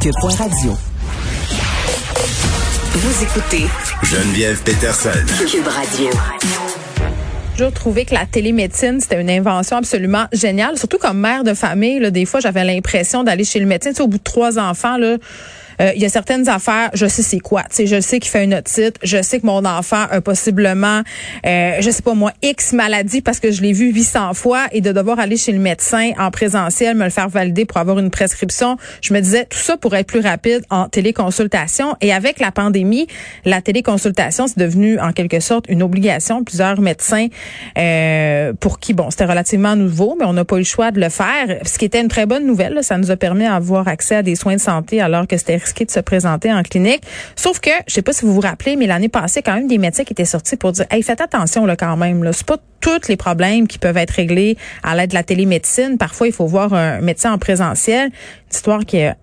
Cube.radio. Vous écoutez Geneviève Peterson. Cube Radio. J'ai toujours trouvé que la télémédecine, c'était une invention absolument géniale. Surtout comme mère de famille, là, des fois, j'avais l'impression d'aller chez le médecin. Tu sais, au bout de trois enfants, là, euh, il y a certaines affaires, je sais c'est quoi. Tu sais, je sais qu'il fait une otite, je sais que mon enfant a possiblement, euh, je sais pas moi, X maladie parce que je l'ai vu 800 fois et de devoir aller chez le médecin en présentiel, me le faire valider pour avoir une prescription. Je me disais, tout ça pourrait être plus rapide en téléconsultation. Et avec la pandémie, la téléconsultation, c'est devenu en quelque sorte une obligation. Plusieurs médecins euh, pour qui, bon, c'était relativement nouveau, mais on n'a pas eu le choix de le faire. Ce qui était une très bonne nouvelle, ça nous a permis d'avoir accès à des soins de santé alors que c'était de se présenter en clinique. Sauf que, je sais pas si vous vous rappelez, mais l'année passée, quand même des médecins qui étaient sortis pour dire, hey, faites attention là quand même. Là, c'est pas tous les problèmes qui peuvent être réglés à l'aide de la télémédecine. Parfois, il faut voir un médecin en présentiel. Une histoire qui est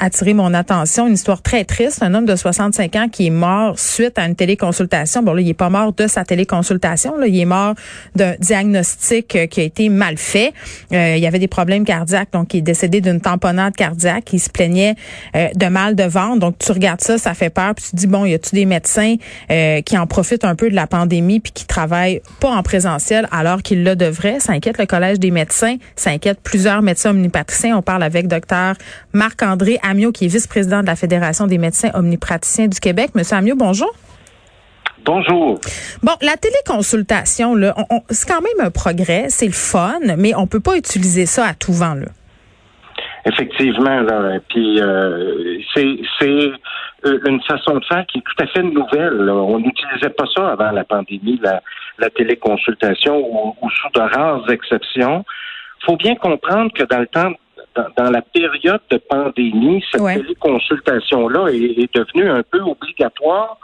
attiré mon attention. Une histoire très triste. Un homme de 65 ans qui est mort suite à une téléconsultation. Bon, là, il est pas mort de sa téléconsultation. Là, il est mort d'un diagnostic euh, qui a été mal fait. Euh, il y avait des problèmes cardiaques, donc il est décédé d'une tamponnade cardiaque. Il se plaignait euh, de mal de ventre. Donc, tu regardes ça, ça fait peur. Puis tu te dis, bon, y a-tu des médecins qui en profitent un peu de la pandémie puis qui travaillent pas en présentiel alors qu'ils le devraient? Ça inquiète le Collège des médecins. Ça inquiète plusieurs médecins omnipatriciens. On parle avec docteur Marc-André Amiot, qui est vice-président de la Fédération des médecins omnipraticiens du Québec. Monsieur Amiot, bonjour. Bonjour. Bon, la téléconsultation, là, c'est quand même un progrès, c'est le fun, mais on peut pas utiliser ça à tout vent, là. Effectivement, là. Puis euh, c'est euh, une façon de faire qui est tout à fait nouvelle. On n'utilisait pas ça avant la pandémie, la, téléconsultation, ou, sous de rares exceptions. Il faut bien comprendre que dans le temps dans, la période de pandémie, cette téléconsultation-là est, devenue un peu obligatoire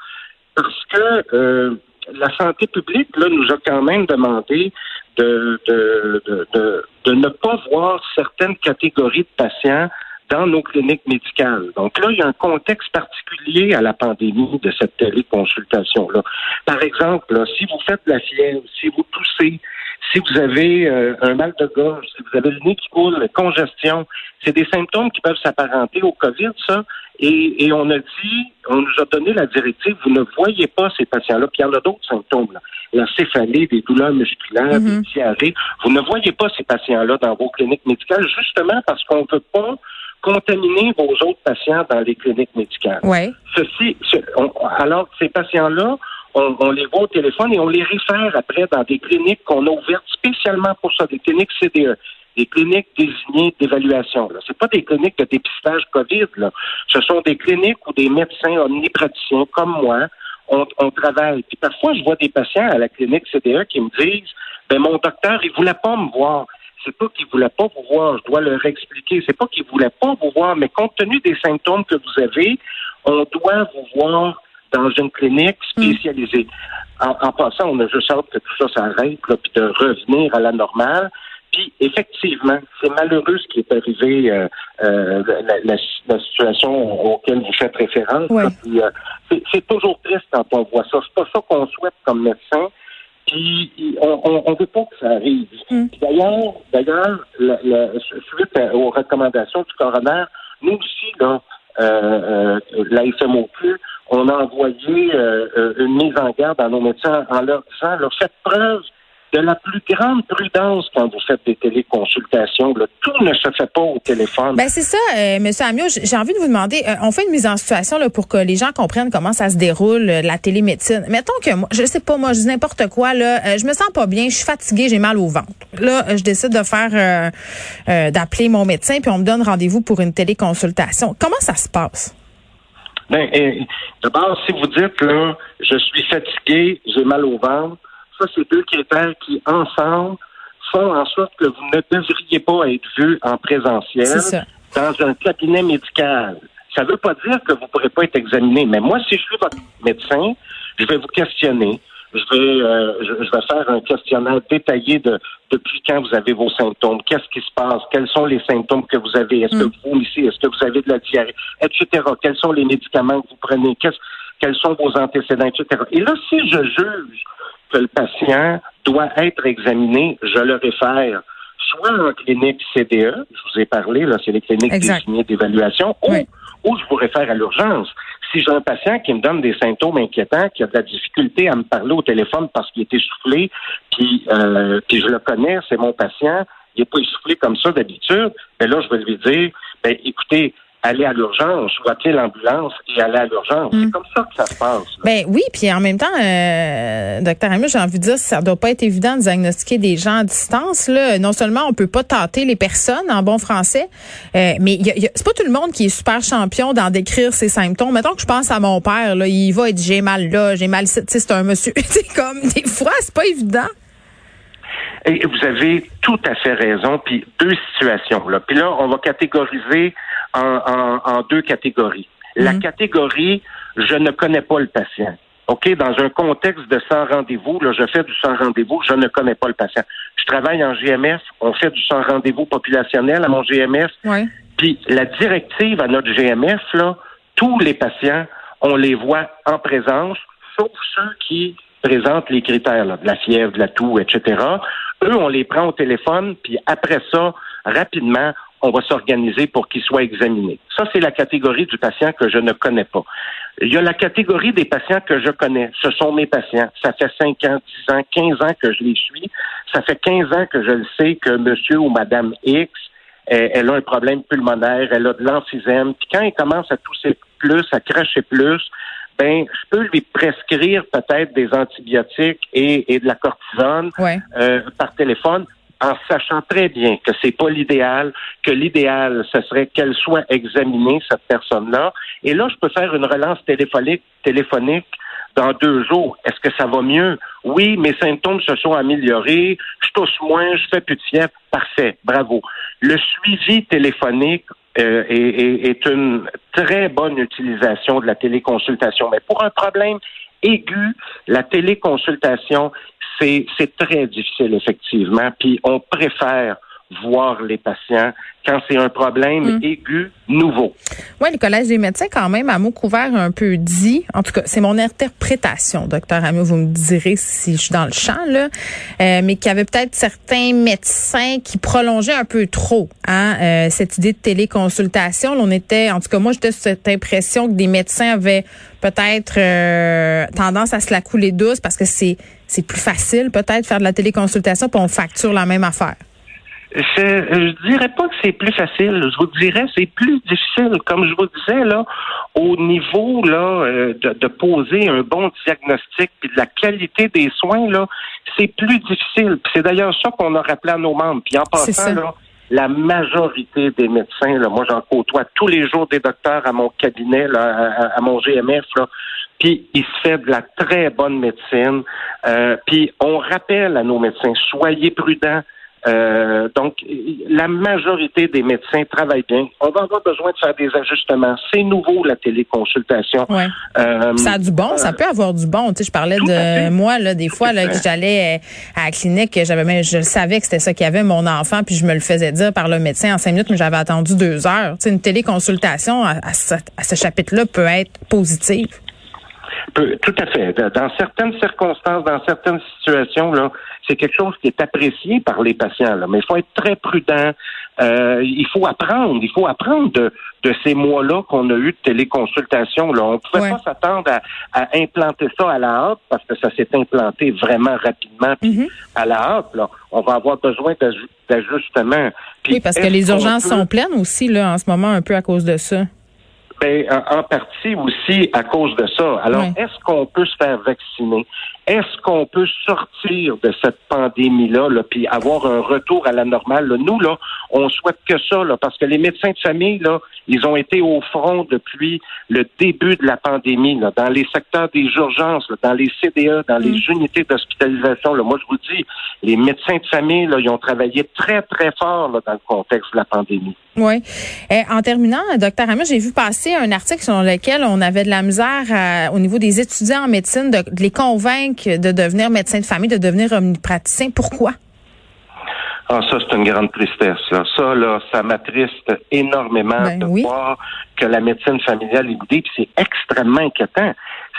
parce que euh, la santé publique là, nous a quand même demandé de, de, de, de, ne pas voir certaines catégories de patients dans nos cliniques médicales. Donc là, il y a un contexte particulier à la pandémie de cette téléconsultation-là. Par exemple, si vous faites de la fièvre, si vous toussez, si vous avez euh, un mal de gorge, si vous avez le nez qui coule, congestion, c'est des symptômes qui peuvent s'apparenter au COVID, ça. Et, on a dit, on nous a donné la directive, vous ne voyez pas ces patients-là. Puis il y en a d'autres symptômes, là. la céphalée, des douleurs musculaires, des mm-hmm. diarrhées. Vous ne voyez pas ces patients-là dans vos cliniques médicales, justement parce qu'on ne peut pas contaminer vos autres patients dans les cliniques médicales. Ouais. Ceci, alors ces patients-là, on, les voit au téléphone et on les réfère après dans des cliniques qu'on a ouvertes spécialement pour ça, des cliniques CDE, des cliniques désignées d'évaluation. Ce pas des cliniques de dépistage COVID. Là. Ce sont des cliniques où des médecins omnipraticiens comme moi, on, travaille. Puis parfois, je vois des patients à la clinique CDE qui me disent, ben mon docteur, il voulait pas me voir. C'est pas qu'il voulait pas vous voir, je dois leur expliquer. C'est pas qu'il voulait pas vous voir, mais compte tenu des symptômes que vous avez, on doit vous voir dans une clinique spécialisée. En, passant, on a juste hâte que tout ça s'arrête, puis de revenir à la normale. Puis effectivement, c'est malheureux ce qui est arrivé, euh, euh, la, situation auquel vous faites référence. Euh, c'est toujours triste quand on voit ça. C'est pas ça qu'on souhaite comme médecin. Puis on, on, veut pas que ça arrive. Mm. D'ailleurs, d'ailleurs, suite aux recommandations du coroner, nous aussi, là, euh, la FMOQ, on a envoyé euh, euh, une mise en garde à nos médecins en leur disant, faites preuve de la plus grande prudence quand vous faites des téléconsultations. Tout ne se fait pas au téléphone. Ben c'est ça, euh, Monsieur Amiot. J'ai envie de vous demander, on fait une mise en situation là, pour que les gens comprennent comment ça se déroule la télémédecine. Mettons que moi, je sais pas, moi, je dis n'importe quoi là, je me sens pas bien, je suis fatiguée, j'ai mal au ventre. Là, je décide de faire, d'appeler mon médecin, puis on me donne rendez-vous pour une téléconsultation. Comment ça se passe? Ben, d'abord, si vous dites là, je suis fatigué, j'ai mal au ventre, ça, c'est deux critères qui, ensemble, font en sorte que vous ne devriez pas être vu en présentiel dans un cabinet médical. Ça ne veut pas dire que vous ne pourrez pas être examiné, mais moi, si je suis votre médecin, je vais vous questionner je vais, euh, je, vais faire un questionnaire détaillé de depuis quand vous avez vos symptômes, qu'est-ce qui se passe, quels sont les symptômes que vous avez, est-ce que mm. vous vomissez, est-ce que vous avez de la diarrhée, etc. Quels sont les médicaments que vous prenez, quels sont vos antécédents, etc. Et là, si je juge que le patient doit être examiné, je le réfère soit en clinique CDE, je vous ai parlé, là, c'est les cliniques désignées d'évaluation, ou ou je vous réfère à l'urgence. Si j'ai un patient qui me donne des symptômes inquiétants, qui a de la difficulté à me parler au téléphone parce qu'il est essoufflé, puis, euh, puis je le connais, c'est mon patient, il n'est pas essoufflé comme ça d'habitude, mais là, je vais lui dire, ben, écoutez, aller à l'urgence ou appeler l'ambulance et aller à l'urgence. C'est mm. comme ça que ça se passe. Ben oui, puis en même temps, euh, docteur Amy, j'ai envie de dire, ça doit pas être évident de diagnostiquer des gens à distance. Là. Non seulement on peut pas tâter les personnes en bon français, euh, mais c'est pas tout le monde qui est super champion d'en décrire ses symptômes. Mettons que je pense à mon père, là, il va être j'ai mal là, j'ai mal c'est un monsieur. c'est comme des fois, c'est pas évident. Et vous avez tout à fait raison. Puis deux situations. Là. Puis là, on va catégoriser en, deux catégories. La mhm. catégorie, je ne connais pas le patient. OK, dans un contexte de sans rendez-vous, là, je fais du sans rendez-vous, je ne connais pas le patient. Je travaille en GMS, on fait du sans rendez-vous populationnel à mon GMS. Puis la directive à notre GMS, là, tous les patients, on les voit en présence, sauf ceux qui présentent les critères de la fièvre, de la toux, etc. Eux, on les prend au téléphone, puis après ça, rapidement, on va s'organiser pour qu'il soit examiné. Ça, c'est la catégorie du patient que je ne connais pas. Il y a la catégorie des patients que je connais. Ce sont mes patients. Ça fait 5 ans, 10 ans, 15 ans que je les suis. Ça fait 15 ans que je le sais que monsieur ou madame X, elle a un problème pulmonaire, elle a de l'emphysème. Puis quand elle commence à tousser plus, à cracher plus, ben, je peux lui prescrire peut-être des antibiotiques et, de la cortisone euh, par téléphone en sachant très bien que c'est pas l'idéal, que l'idéal, ce serait qu'elle soit examinée, cette personne-là. Et là, je peux faire une relance téléphonique, téléphonique dans deux jours. Est-ce que ça va mieux? Oui, mes symptômes se sont améliorés, je tousse moins, je fais plus de fièvre. Parfait, bravo. Le suivi téléphonique euh, est, est, une très bonne utilisation de la téléconsultation. Mais pour un problème aigu, la téléconsultation, c'est très difficile, effectivement. Puis on préfère voir les patients quand c'est un problème mm. aigu nouveau. Oui, le Collège des médecins, quand même, à mot couvert, un peu dit, en tout cas, c'est mon interprétation, docteur Amiot, vous me direz si je suis dans le champ, là, euh, mais qu'il y avait peut-être certains médecins qui prolongeaient un peu trop hein, euh, cette idée de téléconsultation. on était, en tout cas, moi, j'étais sur cette impression que des médecins avaient peut-être euh, tendance à se la couler douce parce que c'est c'est plus facile peut-être faire de la téléconsultation puis on facture la même affaire. Je dirais pas que c'est plus facile. Je vous dirais c'est plus difficile. Comme je vous disais là, au niveau là euh, de, poser un bon diagnostic puis de la qualité des soins là, c'est plus difficile. c'est d'ailleurs ça qu'on a rappelé à nos membres. Puis en passant là, la majorité des médecins, là, moi j'en côtoie tous les jours des docteurs à mon cabinet, là, à, mon GMF, là, puis il se fait de la très bonne médecine. Euh, puis on rappelle à nos médecins, soyez prudents. Euh, donc, la majorité des médecins travaillent bien. On va avoir besoin de faire des ajustements. C'est nouveau, la téléconsultation. Ouais. Euh, ça a du bon, ça peut avoir du bon. Tu sais, je parlais de moi, là, des fois, là, que j'allais euh, à la clinique, j'avais même, je savais que c'était ça qu'il y avait, mon enfant, puis je me le faisais dire par le médecin en cinq minutes, mais j'avais attendu deux heures. Tu sais, une téléconsultation à, ce, chapitre-là peut être positive. Tout à fait. Dans certaines circonstances, dans certaines situations, là, c'est quelque chose qui est apprécié par les patients. Là. Mais il faut être très prudent. Euh, il faut apprendre. Il faut apprendre de, ces mois-là qu'on a eu de téléconsultation. Là. On ne pouvait pas s'attendre à, implanter ça à la hâte parce que ça s'est implanté vraiment rapidement. Mm-hmm. à la hâte, là, on va avoir besoin d'ajustements. Oui, parce que les urgences sont pleines aussi là en ce moment un peu à cause de ça. Ben, en, partie aussi à cause de ça. Alors, est-ce qu'on peut se faire vacciner? Est-ce qu'on peut sortir de cette pandémie-là, là, puis avoir un retour à la normale? Nous, là, on souhaite que ça, là, parce que les médecins de famille, là, ils ont été au front depuis le début de la pandémie, là, dans les secteurs des urgences, dans les CDE, dans les mm. unités d'hospitalisation. Là. Moi, je vous dis, les médecins de famille, là, ils ont travaillé très, très fort là, dans le contexte de la pandémie. Oui. Eh, en terminant, docteur Hamel, j'ai vu passer un article sur lequel on avait de la misère au niveau des étudiants en médecine de, les convaincre de devenir médecin de famille, de devenir omnipraticien. Pourquoi? Ah, ça, c'est une grande tristesse. Là. Ça, là, ça m'attriste énormément ben de voir que la médecine familiale est boudée, puis c'est extrêmement inquiétant.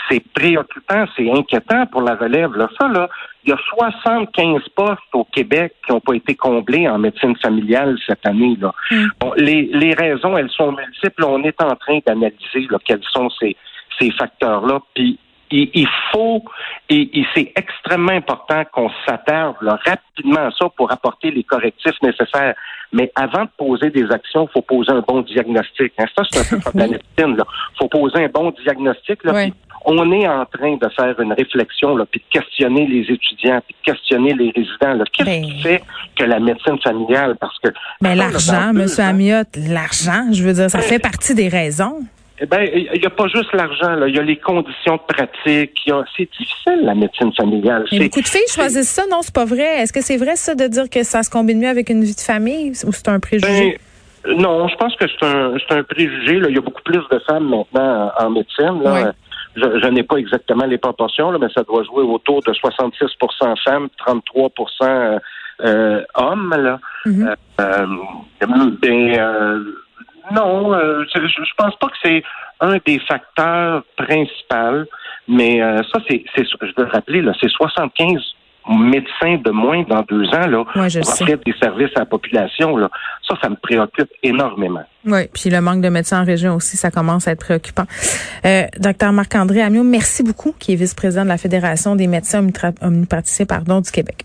C'est préoccupant, c'est inquiétant pour la relève. Là. Ça, là, il y a 75 postes au Québec qui n'ont pas été comblés en médecine familiale cette année. Là. Mm. Bon, les, les raisons, elles sont multiples. On est en train d'analyser quels sont ces, ces facteurs-là. Puis il, il faut, et, et c'est extrêmement important qu'on s'attarde rapidement à ça pour apporter les correctifs nécessaires. Mais avant de poser des actions, il faut poser un bon diagnostic. Hein. Ça, c'est un peu comme la médecine. Il faut poser un bon diagnostic. Là, on est en train de faire une réflexion, là, puis de questionner les étudiants, puis de questionner les résidents. là. Qu'est-ce Ben- qui fait que la médecine familiale, parce que... Mais là, l'argent, Monsieur ans- Amiot, l'argent, je veux dire, ça Ben- fait partie des raisons. Eh ben, il n'y a pas juste l'argent, là. Il y a les conditions de pratique. il y a- C'est difficile, la médecine familiale. Mais beaucoup de filles choisissent ça. Non, c'est pas vrai. Est-ce que c'est vrai, ça, de dire que ça se combine mieux avec une vie de famille ou c'est un préjugé? Ben, non, je pense que c'est un, c'est un préjugé. Là. Il y a beaucoup plus de femmes maintenant en, en médecine. Là. Je, je n'ai pas exactement les proportions, là, mais ça doit jouer autour de 66% femmes, 33 euh, euh, hommes. Là. Mhm. Euh, ben, euh, non, euh, je, je pense pas que c'est un des facteurs principaux, mais euh, ça, c'est, c'est, je veux rappeler, là, c'est 75 médecins de moins dans deux ans là, Ouais, je pour offrir des services à la population. Là. Ça, ça me préoccupe énormément. Oui, puis le manque de médecins en région aussi, ça commence à être préoccupant. Euh, docteur Marc-André Amiot, merci beaucoup, qui est vice-président de la Fédération des médecins omnipraticiens pardon, du Québec.